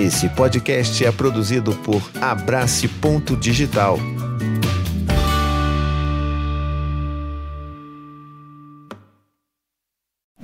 Esse podcast é produzido por Abrace Ponto Digital.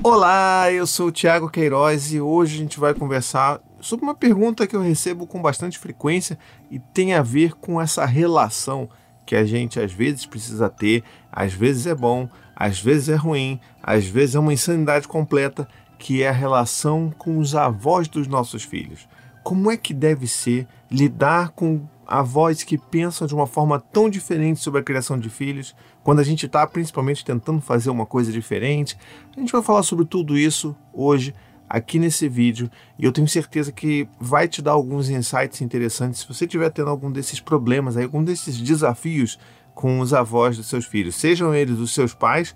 Olá, eu sou o Thiago Queiroz e hoje a gente vai conversar sobre uma pergunta que eu recebo com bastante frequência e tem a ver com essa relação que a gente às vezes precisa ter, às vezes é bom, às vezes é ruim, às vezes é uma insanidade completa, que é a relação com os avós dos nossos filhos. Como é que deve ser lidar com avós que pensam de uma forma tão diferente sobre a criação de filhos, quando a gente está principalmente tentando fazer uma coisa diferente? A gente vai falar sobre tudo isso hoje aqui nesse vídeo e eu tenho certeza que vai te dar alguns insights interessantes se você estiver tendo algum desses problemas, algum desses desafios com os avós dos seus filhos, sejam eles os seus pais,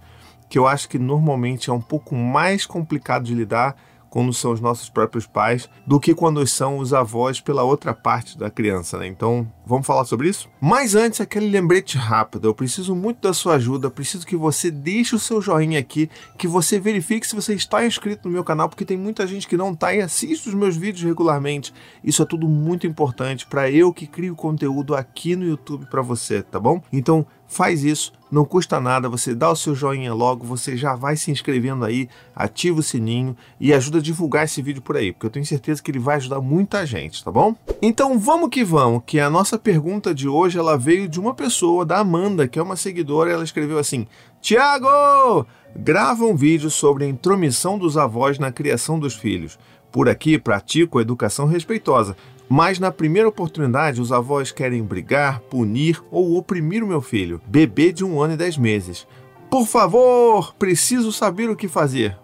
que eu acho que normalmente é um pouco mais complicado de lidar quando são os nossos próprios pais, do que quando são os avós pela outra parte da criança, né? Então, vamos falar sobre isso? Mas antes, aquele lembrete rápido. Eu preciso muito da sua ajuda, preciso que você deixe o seu joinha aqui, que você verifique se você está inscrito no meu canal, porque tem muita gente que não está e assiste os meus vídeos regularmente. Isso é tudo muito importante para eu que crio conteúdo aqui no YouTube para você, tá bom? Então, faz isso, não custa nada, você dá o seu joinha logo, você já vai se inscrevendo aí, ativa o sininho e ajuda a divulgar esse vídeo por aí, porque eu tenho certeza que ele vai ajudar muita gente, tá bom? Então vamos que vamos, que a nossa pergunta de hoje ela veio de uma pessoa, da Amanda, que é uma seguidora, ela escreveu assim: Tiago, grava um vídeo sobre a intromissão dos avós na criação dos filhos. Por aqui pratico a educação respeitosa, mas na primeira oportunidade, os avós querem brigar, punir ou oprimir o meu filho, bebê de um ano e dez meses. Por favor, preciso saber o que fazer.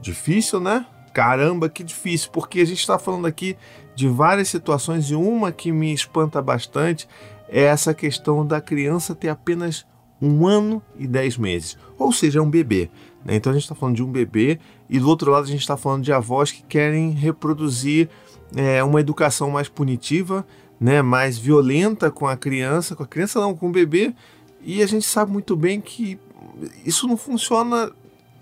Difícil, né? Caramba, que difícil, porque a gente está falando aqui de várias situações e uma que me espanta bastante é essa questão da criança ter apenas um ano e dez meses, ou seja, é um bebê. Né? Então a gente está falando de um bebê e do outro lado a gente está falando de avós que querem reproduzir é, uma educação mais punitiva, né, mais violenta com a criança, com a criança não, com o bebê, e a gente sabe muito bem que isso não funciona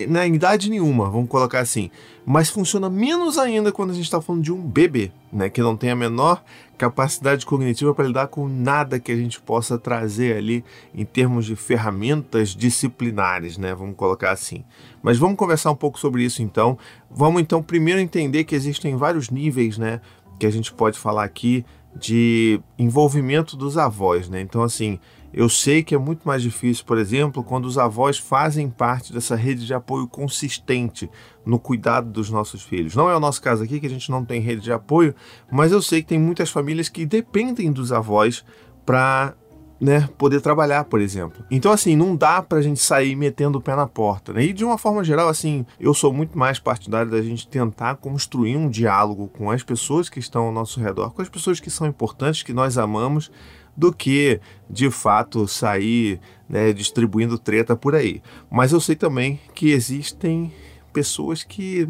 na idade nenhuma, vamos colocar assim. Mas funciona menos ainda quando a gente está falando de um bebê, né, que não tem a menor capacidade cognitiva para lidar com nada que a gente possa trazer ali em termos de ferramentas disciplinares, né, vamos colocar assim. Mas vamos conversar um pouco sobre isso então. Vamos então primeiro entender que existem vários níveis, né, que a gente pode falar aqui de envolvimento dos avós, né? Então assim, eu sei que é muito mais difícil, por exemplo, quando os avós fazem parte dessa rede de apoio consistente no cuidado dos nossos filhos. Não é o nosso caso aqui, que a gente não tem rede de apoio, mas eu sei que tem muitas famílias que dependem dos avós para né, poder trabalhar, por exemplo. Então, assim, não dá pra gente sair metendo o pé na porta, né? E de uma forma geral, assim, eu sou muito mais partidário da gente tentar construir um diálogo com as pessoas que estão ao nosso redor, com as pessoas que são importantes, que nós amamos, do que de fato sair né, distribuindo treta por aí. Mas eu sei também que existem pessoas que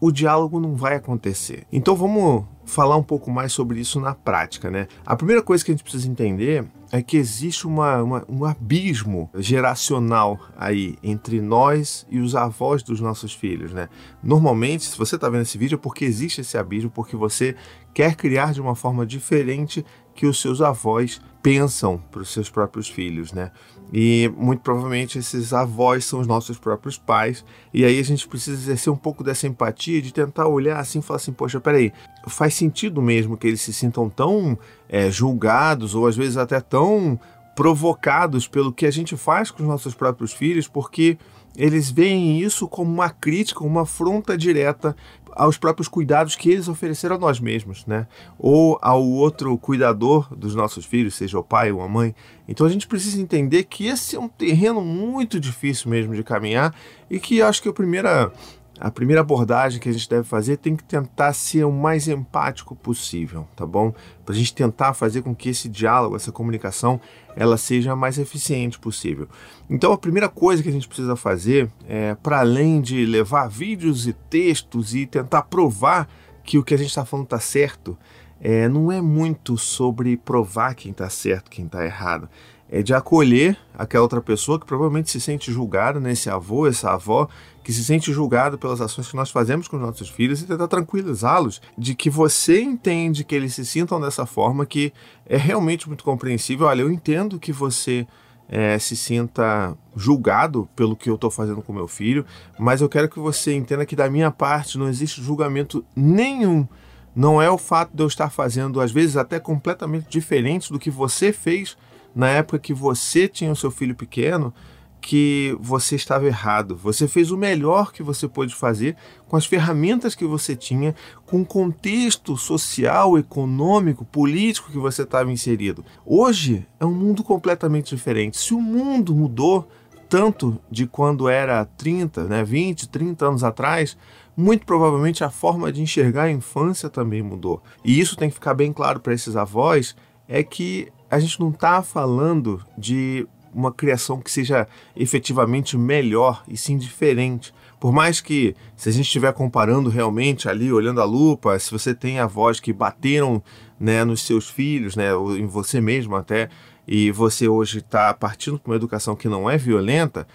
o diálogo não vai acontecer. Então vamos falar um pouco mais sobre isso na prática, né? A primeira coisa que a gente precisa entender é que existe uma, uma, um abismo geracional aí entre nós e os avós dos nossos filhos, né? Normalmente, se você está vendo esse vídeo, é porque existe esse abismo, porque você quer criar de uma forma diferente que os seus avós pensam para os seus próprios filhos, né? E muito provavelmente esses avós são os nossos próprios pais. E aí a gente precisa exercer um pouco dessa empatia, de tentar olhar assim e falar assim: poxa, peraí, faz sentido mesmo que eles se sintam tão é, julgados ou às vezes até tão provocados pelo que a gente faz com os nossos próprios filhos, porque eles veem isso como uma crítica, uma afronta direta aos próprios cuidados que eles ofereceram a nós mesmos, né? Ou ao outro cuidador dos nossos filhos, seja o pai ou a mãe. Então a gente precisa entender que esse é um terreno muito difícil mesmo de caminhar e que acho que a primeira a primeira abordagem que a gente deve fazer tem que tentar ser o mais empático possível, tá bom? Para a gente tentar fazer com que esse diálogo, essa comunicação, ela seja a mais eficiente possível. Então, a primeira coisa que a gente precisa fazer é, para além de levar vídeos e textos e tentar provar que o que a gente está falando está certo, é, não é muito sobre provar quem está certo, quem está errado. é de acolher aquela outra pessoa que provavelmente se sente julgada, né? esse avô, essa avó, que se sente julgado pelas ações que nós fazemos com os nossos filhos e tentar tranquilizá-los de que você entende que eles se sintam dessa forma, que é realmente muito compreensível. Olha, eu entendo que você é, se sinta julgado pelo que eu estou fazendo com meu filho, mas eu quero que você entenda que da minha parte não existe julgamento nenhum. Não é o fato de eu estar fazendo, às vezes, até completamente diferente do que você fez na época que você tinha o seu filho pequeno, que você estava errado. Você fez o melhor que você pôde fazer com as ferramentas que você tinha, com o contexto social, econômico, político que você estava inserido. Hoje é um mundo completamente diferente. Se o mundo mudou tanto de quando era 30, né, 20, 30 anos atrás, muito provavelmente a forma de enxergar a infância também mudou. E isso tem que ficar bem claro para esses avós, é que a gente não está falando de uma criação que seja efetivamente melhor e sim diferente. Por mais que, se a gente estiver comparando realmente ali, olhando a lupa, se você tem avós que bateram né, nos seus filhos, né, ou em você mesmo até, e você hoje está partindo para uma educação que não é violenta,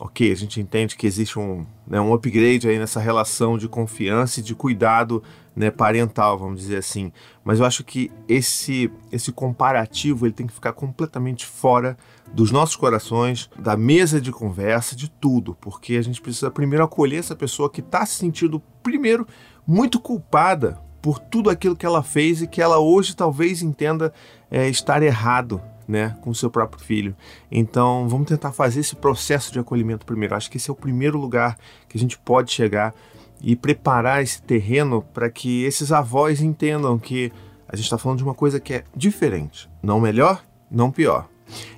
ok, a gente entende que existe um, né, um upgrade aí nessa relação de confiança e de cuidado né, parental, vamos dizer assim. Mas eu acho que esse, esse comparativo ele tem que ficar completamente fora dos nossos corações, da mesa de conversa, de tudo, porque a gente precisa primeiro acolher essa pessoa que está se sentindo, primeiro, muito culpada por tudo aquilo que ela fez e que ela hoje talvez entenda é, estar errado né, com o seu próprio filho. Então, vamos tentar fazer esse processo de acolhimento primeiro. Acho que esse é o primeiro lugar que a gente pode chegar e preparar esse terreno para que esses avós entendam que a gente está falando de uma coisa que é diferente, não melhor, não pior.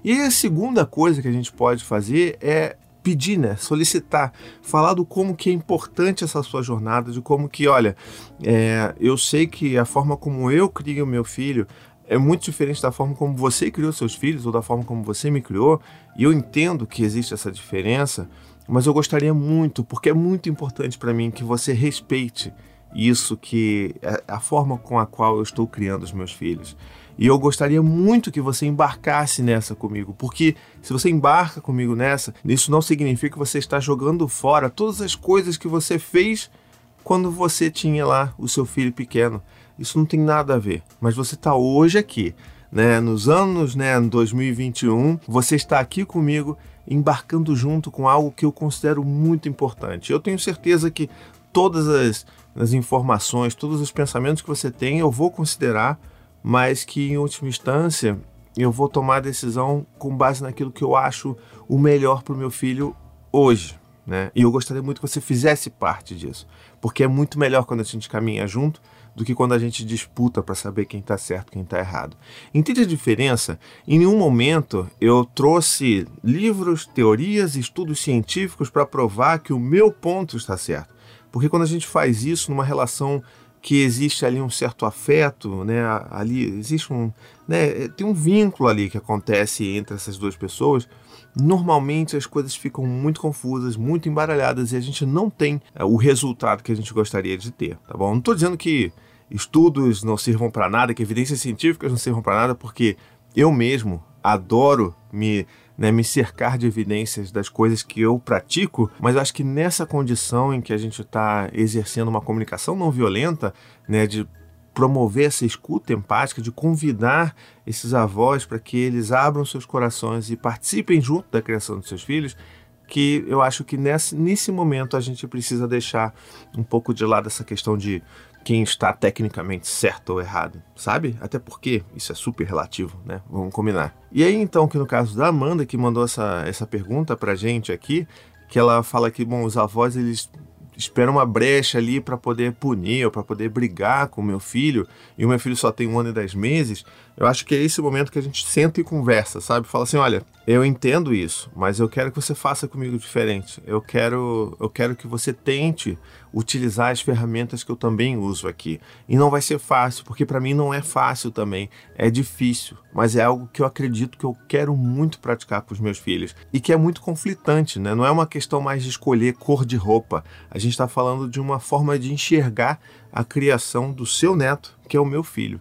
E a segunda coisa que a gente pode fazer é pedir, né, solicitar, falar do como que é importante essa sua jornada, de como que, olha, é, eu sei que a forma como eu crio meu filho, é muito diferente da forma como você criou seus filhos ou da forma como você me criou, e eu entendo que existe essa diferença, mas eu gostaria muito, porque é muito importante para mim que você respeite isso que é a forma com a qual eu estou criando os meus filhos. E eu gostaria muito que você embarcasse nessa comigo, porque se você embarca comigo nessa, isso não significa que você está jogando fora todas as coisas que você fez quando você tinha lá o seu filho pequeno. Isso não tem nada a ver. Mas você está hoje aqui, né? Nos anos, né? 2021, você está aqui comigo, embarcando junto com algo que eu considero muito importante. Eu tenho certeza que todas as, as informações, todos os pensamentos que você tem, eu vou considerar, mas que em última instância eu vou tomar a decisão com base naquilo que eu acho o melhor para o meu filho hoje. Né? E eu gostaria muito que você fizesse parte disso, porque é muito melhor quando a gente caminha junto do que quando a gente disputa para saber quem está certo, quem está errado. Entende a diferença? Em nenhum momento eu trouxe livros, teorias, estudos científicos para provar que o meu ponto está certo. Porque quando a gente faz isso numa relação que existe ali um certo afeto, né? Ali existe um, né? Tem um vínculo ali que acontece entre essas duas pessoas. Normalmente as coisas ficam muito confusas, muito embaralhadas e a gente não tem é, o resultado que a gente gostaria de ter, tá bom? Não estou dizendo que estudos não sirvam para nada, que evidências científicas não sirvam para nada, porque eu mesmo adoro me, né, me cercar de evidências das coisas que eu pratico, mas acho que nessa condição em que a gente está exercendo uma comunicação não violenta, né, de promover essa escuta empática, de convidar esses avós para que eles abram seus corações e participem junto da criação dos seus filhos, que eu acho que nesse, nesse momento a gente precisa deixar um pouco de lado essa questão de quem está tecnicamente certo ou errado, sabe? Até porque isso é super relativo, né? Vamos combinar. E aí, então, que no caso da Amanda, que mandou essa, essa pergunta pra gente aqui, que ela fala que, bom, os avós, eles esperam uma brecha ali para poder punir ou para poder brigar com o meu filho, e o meu filho só tem um ano e dez meses, eu acho que é esse momento que a gente senta e conversa, sabe? Fala assim, olha, eu entendo isso, mas eu quero que você faça comigo diferente. Eu quero, eu quero que você tente utilizar as ferramentas que eu também uso aqui. E não vai ser fácil, porque para mim não é fácil também, é difícil, mas é algo que eu acredito que eu quero muito praticar com os meus filhos e que é muito conflitante, né? Não é uma questão mais de escolher cor de roupa. A gente está falando de uma forma de enxergar a criação do seu neto, que é o meu filho.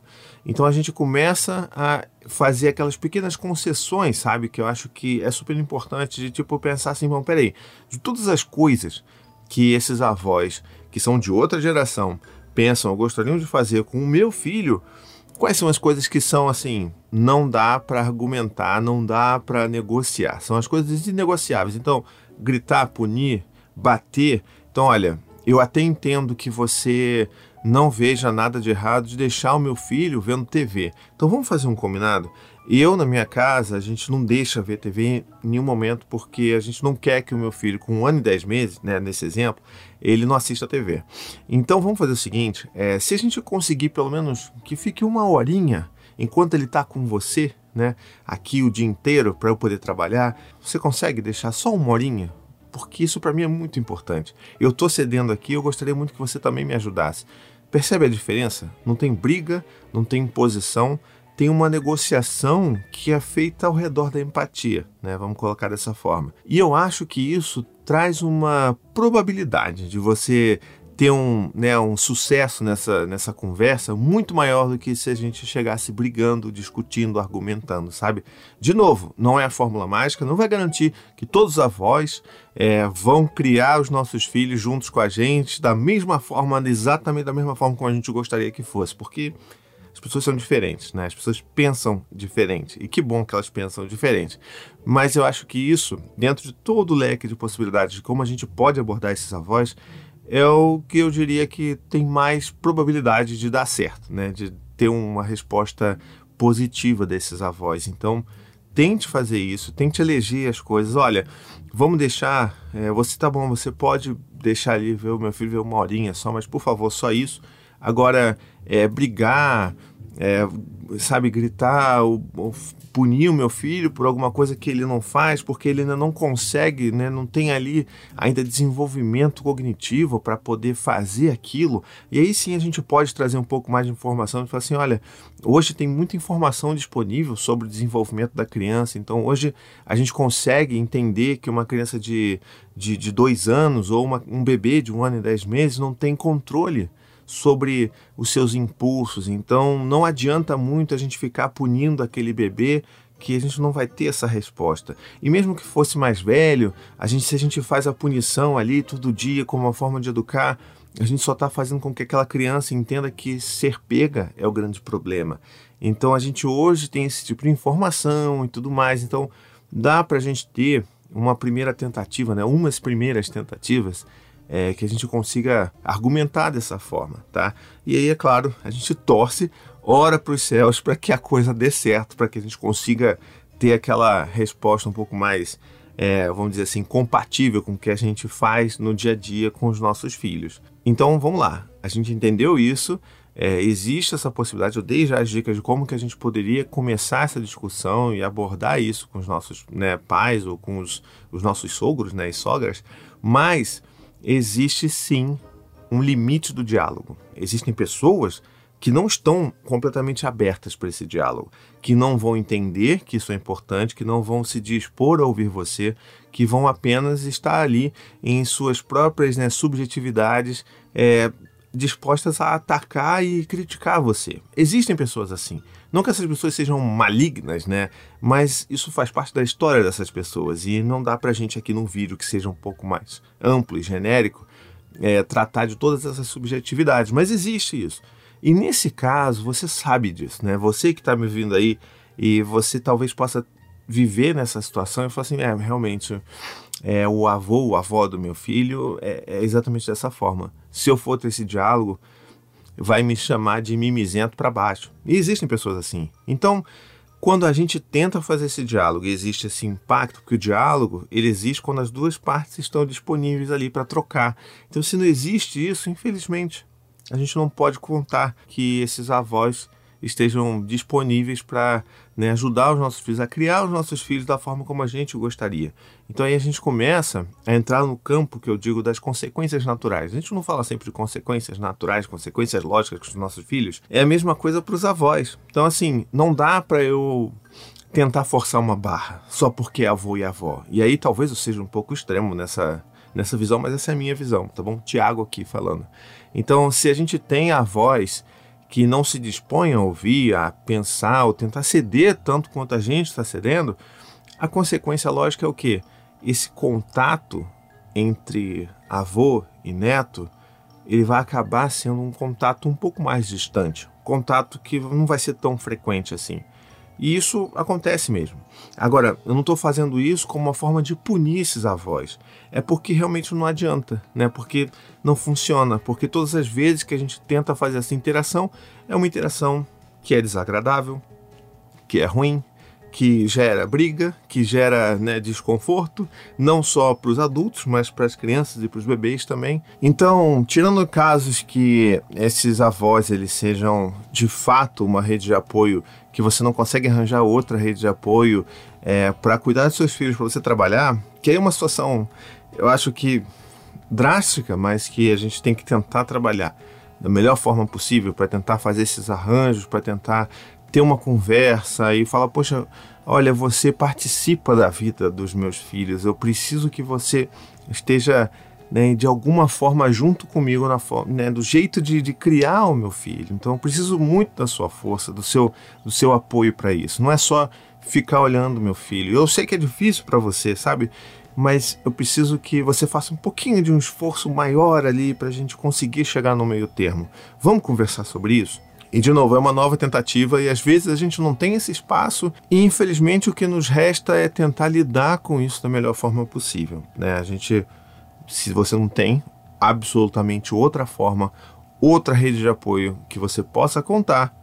Então a gente começa a fazer aquelas pequenas concessões, sabe? Que eu acho que é super importante de tipo pensar assim, bom, peraí, de todas as coisas que esses avós, que são de outra geração, pensam gostariam de fazer com o meu filho, quais são as coisas que são assim, não dá para argumentar, não dá para negociar, são as coisas inegociáveis. Então, gritar, punir, bater. Então, olha, eu até entendo que você não veja nada de errado de deixar o meu filho vendo TV. Então vamos fazer um combinado? Eu, na minha casa, a gente não deixa ver TV em nenhum momento porque a gente não quer que o meu filho, com um ano e dez meses, né, nesse exemplo, ele não assista a TV. Então vamos fazer o seguinte: é, se a gente conseguir pelo menos que fique uma horinha enquanto ele está com você, né, aqui o dia inteiro para eu poder trabalhar, você consegue deixar só uma horinha? Porque isso para mim é muito importante. Eu estou cedendo aqui, eu gostaria muito que você também me ajudasse. Percebe a diferença? Não tem briga, não tem imposição, tem uma negociação que é feita ao redor da empatia, né? Vamos colocar dessa forma. E eu acho que isso traz uma probabilidade de você ter um, né, um sucesso nessa, nessa conversa muito maior do que se a gente chegasse brigando, discutindo, argumentando, sabe? De novo, não é a fórmula mágica, não vai garantir que todos os avós é, vão criar os nossos filhos juntos com a gente da mesma forma, exatamente da mesma forma como a gente gostaria que fosse, porque as pessoas são diferentes, né? As pessoas pensam diferente. E que bom que elas pensam diferente. Mas eu acho que isso, dentro de todo o leque de possibilidades de como a gente pode abordar esses avós, é o que eu diria que tem mais probabilidade de dar certo, né? De ter uma resposta positiva desses avós. Então, tente fazer isso, tente eleger as coisas. Olha, vamos deixar. É, você tá bom, você pode deixar ali ver o meu filho ver uma horinha só, mas por favor, só isso. Agora, é, brigar, é, sabe, gritar, ou, ou, punir o meu filho por alguma coisa que ele não faz, porque ele ainda não consegue, né, não tem ali ainda desenvolvimento cognitivo para poder fazer aquilo. E aí sim a gente pode trazer um pouco mais de informação e falar assim: olha, hoje tem muita informação disponível sobre o desenvolvimento da criança, então hoje a gente consegue entender que uma criança de, de, de dois anos ou uma, um bebê de um ano e dez meses não tem controle sobre os seus impulsos. Então não adianta muito a gente ficar punindo aquele bebê que a gente não vai ter essa resposta. E mesmo que fosse mais velho, a gente se a gente faz a punição ali todo dia como uma forma de educar, a gente só está fazendo com que aquela criança entenda que ser pega é o grande problema. Então a gente hoje tem esse tipo de informação e tudo mais. Então dá para a gente ter uma primeira tentativa, né? umas primeiras tentativas é, que a gente consiga argumentar dessa forma, tá? E aí, é claro, a gente torce, ora para os céus para que a coisa dê certo, para que a gente consiga ter aquela resposta um pouco mais, é, vamos dizer assim, compatível com o que a gente faz no dia a dia com os nossos filhos. Então, vamos lá. A gente entendeu isso. É, existe essa possibilidade, eu dei já as dicas de como que a gente poderia começar essa discussão e abordar isso com os nossos né, pais ou com os, os nossos sogros né, e sogras, mas existe sim um limite do diálogo. Existem pessoas que não estão completamente abertas para esse diálogo, que não vão entender que isso é importante, que não vão se dispor a ouvir você, que vão apenas estar ali em suas próprias né, subjetividades, é, dispostas a atacar e criticar você. Existem pessoas assim. Não que essas pessoas sejam malignas, né? Mas isso faz parte da história dessas pessoas e não dá pra gente aqui num vídeo que seja um pouco mais amplo e genérico é, tratar de todas essas subjetividades. Mas existe isso. E nesse caso, você sabe disso, né? Você que está me ouvindo aí e você talvez possa viver nessa situação e falar assim, é, realmente, é, o avô, o avó do meu filho é, é exatamente dessa forma. Se eu for ter esse diálogo, vai me chamar de mimizento para baixo. E existem pessoas assim. Então, quando a gente tenta fazer esse diálogo e existe esse impacto, porque o diálogo ele existe quando as duas partes estão disponíveis ali para trocar. Então, se não existe isso, infelizmente, a gente não pode contar que esses avós estejam disponíveis para né, ajudar os nossos filhos a criar os nossos filhos da forma como a gente gostaria. Então aí a gente começa a entrar no campo que eu digo das consequências naturais. A gente não fala sempre de consequências naturais, consequências lógicas com os nossos filhos. É a mesma coisa para os avós. Então assim, não dá para eu tentar forçar uma barra só porque é avô e avó. E aí talvez eu seja um pouco extremo nessa nessa visão, mas essa é a minha visão, tá bom? Tiago aqui falando. Então, se a gente tem avós que não se dispõem a ouvir, a pensar ou tentar ceder tanto quanto a gente está cedendo, a consequência lógica é o quê? Esse contato entre avô e neto, ele vai acabar sendo um contato um pouco mais distante, contato que não vai ser tão frequente assim. E isso acontece mesmo. Agora, eu não estou fazendo isso como uma forma de punir esses avós. É porque realmente não adianta, né? Porque não funciona. Porque todas as vezes que a gente tenta fazer essa interação, é uma interação que é desagradável, que é ruim, que gera briga, que gera né, desconforto, não só para os adultos, mas para as crianças e para os bebês também. Então, tirando casos que esses avós eles sejam de fato uma rede de apoio que você não consegue arranjar outra rede de apoio é, para cuidar dos seus filhos, para você trabalhar, que é uma situação, eu acho que drástica, mas que a gente tem que tentar trabalhar da melhor forma possível para tentar fazer esses arranjos, para tentar ter uma conversa e falar, poxa, olha, você participa da vida dos meus filhos, eu preciso que você esteja né, de alguma forma junto comigo na né, do jeito de, de, criar o meu filho. Então eu preciso muito da sua força, do seu, do seu apoio para isso. Não é só ficar olhando meu filho. Eu sei que é difícil para você, sabe? Mas eu preciso que você faça um pouquinho de um esforço maior ali para a gente conseguir chegar no meio termo. Vamos conversar sobre isso? E de novo, é uma nova tentativa e às vezes a gente não tem esse espaço e infelizmente o que nos resta é tentar lidar com isso da melhor forma possível. Né? A gente, se você não tem absolutamente outra forma, outra rede de apoio que você possa contar,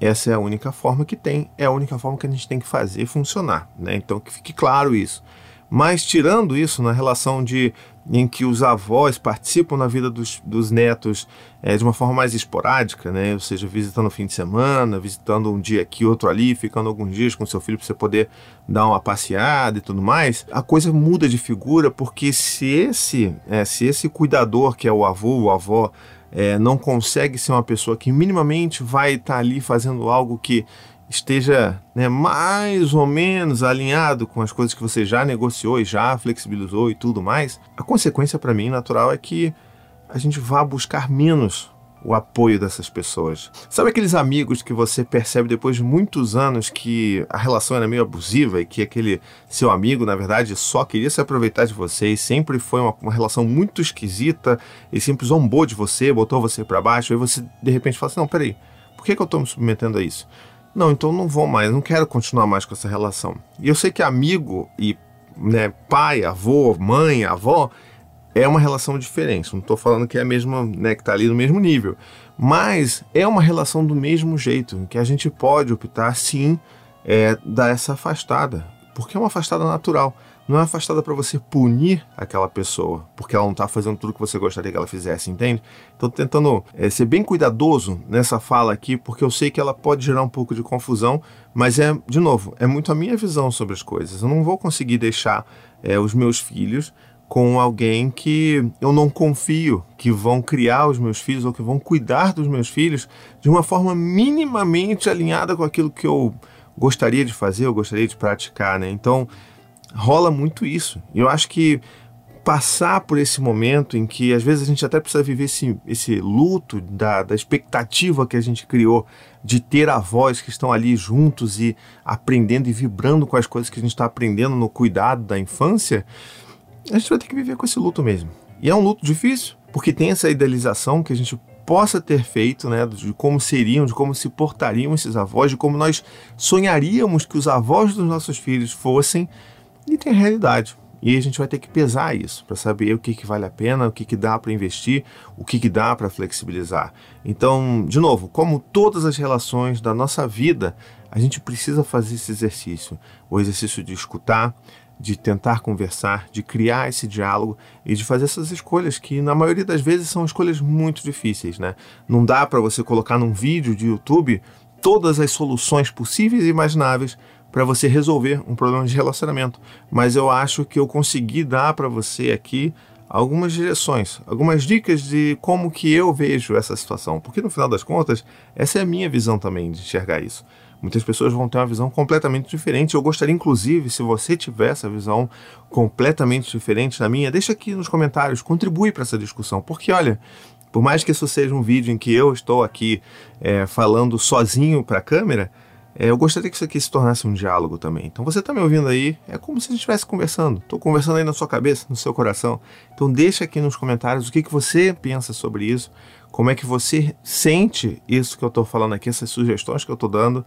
essa é a única forma que tem, é a única forma que a gente tem que fazer funcionar. Né? Então que fique claro isso. Mas tirando isso, na relação de em que os avós participam na vida dos, dos netos é, de uma forma mais esporádica, né? ou seja, visitando o fim de semana, visitando um dia aqui, outro ali, ficando alguns dias com seu filho para você poder dar uma passeada e tudo mais, a coisa muda de figura porque se esse, é, se esse cuidador, que é o avô ou avó, é, não consegue ser uma pessoa que minimamente vai estar tá ali fazendo algo que esteja né, mais ou menos alinhado com as coisas que você já negociou e já flexibilizou e tudo mais, a consequência para mim natural é que a gente vá buscar menos o apoio dessas pessoas. Sabe aqueles amigos que você percebe depois de muitos anos que a relação era meio abusiva e que aquele seu amigo, na verdade, só queria se aproveitar de você e sempre foi uma, uma relação muito esquisita e sempre zombou de você, botou você para baixo, e você de repente fala assim: não, peraí, por que, que eu estou me submetendo a isso? Não, então não vou mais, não quero continuar mais com essa relação. E eu sei que amigo e né, pai, avô, mãe, avó é uma relação diferente. Não estou falando que é a mesma, né, que está ali no mesmo nível, mas é uma relação do mesmo jeito, que a gente pode optar sim é, dar essa afastada, porque é uma afastada natural não é afastada para você punir aquela pessoa, porque ela não está fazendo tudo que você gostaria que ela fizesse, entende? Então, tentando é, ser bem cuidadoso nessa fala aqui, porque eu sei que ela pode gerar um pouco de confusão, mas é, de novo, é muito a minha visão sobre as coisas. Eu não vou conseguir deixar é, os meus filhos com alguém que eu não confio que vão criar os meus filhos ou que vão cuidar dos meus filhos de uma forma minimamente alinhada com aquilo que eu gostaria de fazer, eu gostaria de praticar, né? Então, rola muito isso. Eu acho que passar por esse momento em que às vezes a gente até precisa viver esse, esse luto da, da expectativa que a gente criou de ter avós que estão ali juntos e aprendendo e vibrando com as coisas que a gente está aprendendo no cuidado da infância, a gente vai ter que viver com esse luto mesmo. E é um luto difícil, porque tem essa idealização que a gente possa ter feito, né, de como seriam, de como se portariam esses avós, de como nós sonharíamos que os avós dos nossos filhos fossem, e tem a realidade. E a gente vai ter que pesar isso para saber o que, que vale a pena, o que, que dá para investir, o que, que dá para flexibilizar. Então, de novo, como todas as relações da nossa vida, a gente precisa fazer esse exercício. O exercício de escutar, de tentar conversar, de criar esse diálogo e de fazer essas escolhas que na maioria das vezes são escolhas muito difíceis, né? Não dá para você colocar num vídeo de YouTube todas as soluções possíveis e imagináveis para você resolver um problema de relacionamento. Mas eu acho que eu consegui dar para você aqui algumas direções, algumas dicas de como que eu vejo essa situação, porque no final das contas, essa é a minha visão também de enxergar isso. Muitas pessoas vão ter uma visão completamente diferente. Eu gostaria, inclusive, se você tiver essa visão completamente diferente da minha, deixa aqui nos comentários, contribui para essa discussão. Porque, olha, por mais que isso seja um vídeo em que eu estou aqui é, falando sozinho para a câmera, é, eu gostaria que isso aqui se tornasse um diálogo também. Então você está me ouvindo aí, é como se a gente estivesse conversando. Estou conversando aí na sua cabeça, no seu coração. Então deixa aqui nos comentários o que, que você pensa sobre isso, como é que você sente isso que eu estou falando aqui, essas sugestões que eu estou dando.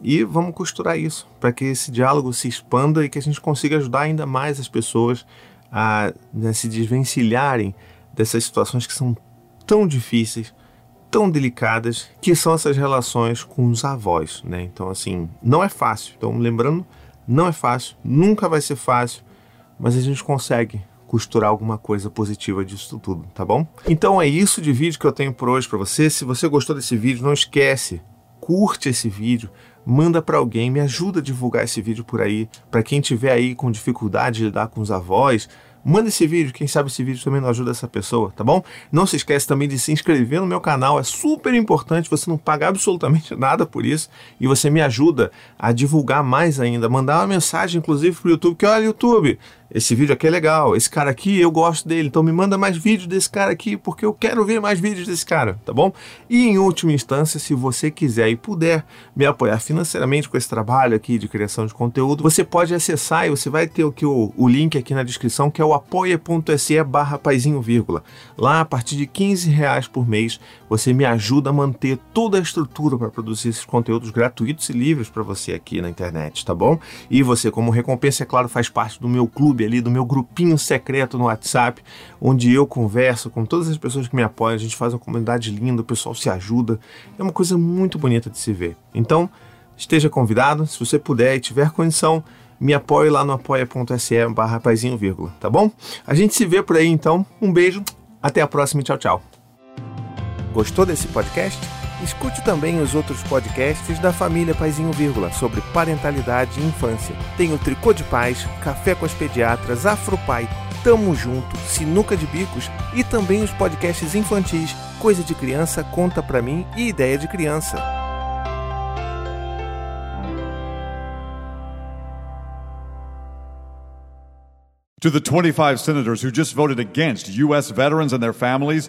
E vamos costurar isso para que esse diálogo se expanda e que a gente consiga ajudar ainda mais as pessoas a né, se desvencilharem dessas situações que são tão difíceis tão delicadas que são essas relações com os avós, né? Então, assim, não é fácil. Então, lembrando, não é fácil, nunca vai ser fácil, mas a gente consegue costurar alguma coisa positiva disso tudo, tá bom? Então é isso de vídeo que eu tenho por hoje para você. Se você gostou desse vídeo, não esquece, curte esse vídeo, manda para alguém, me ajuda a divulgar esse vídeo por aí, para quem tiver aí com dificuldade de lidar com os avós, Manda esse vídeo, quem sabe esse vídeo também não ajuda essa pessoa, tá bom? Não se esquece também de se inscrever no meu canal, é super importante, você não paga absolutamente nada por isso e você me ajuda a divulgar mais ainda, mandar uma mensagem inclusive pro YouTube que olha YouTube, esse vídeo aqui é legal, esse cara aqui eu gosto dele, então me manda mais vídeos desse cara aqui, porque eu quero ver mais vídeos desse cara, tá bom? E em última instância, se você quiser e puder me apoiar financeiramente com esse trabalho aqui de criação de conteúdo, você pode acessar e você vai ter aqui o, o link aqui na descrição, que é o apoia.se barra paizinho vírgula. Lá, a partir de 15 reais por mês, você me ajuda a manter toda a estrutura para produzir esses conteúdos gratuitos e livres para você aqui na internet, tá bom? E você, como recompensa, é claro, faz parte do meu clube ali, do meu grupinho secreto no WhatsApp, onde eu converso com todas as pessoas que me apoiam, a gente faz uma comunidade linda, o pessoal se ajuda. É uma coisa muito bonita de se ver. Então, esteja convidado, se você puder e tiver condição, me apoie lá no apoia.se barra tá bom? A gente se vê por aí então. Um beijo, até a próxima e tchau, tchau. Gostou desse podcast? Escute também os outros podcasts da família Paizinho Vírgula sobre parentalidade e infância. Tem o Tricô de Paz, Café com as Pediatras, Afropai, Tamo Junto, Sinuca de Bicos e também os podcasts infantis Coisa de Criança, Conta Pra Mim e Ideia de Criança. To the 25 senators who just voted against U.S. veterans and their families,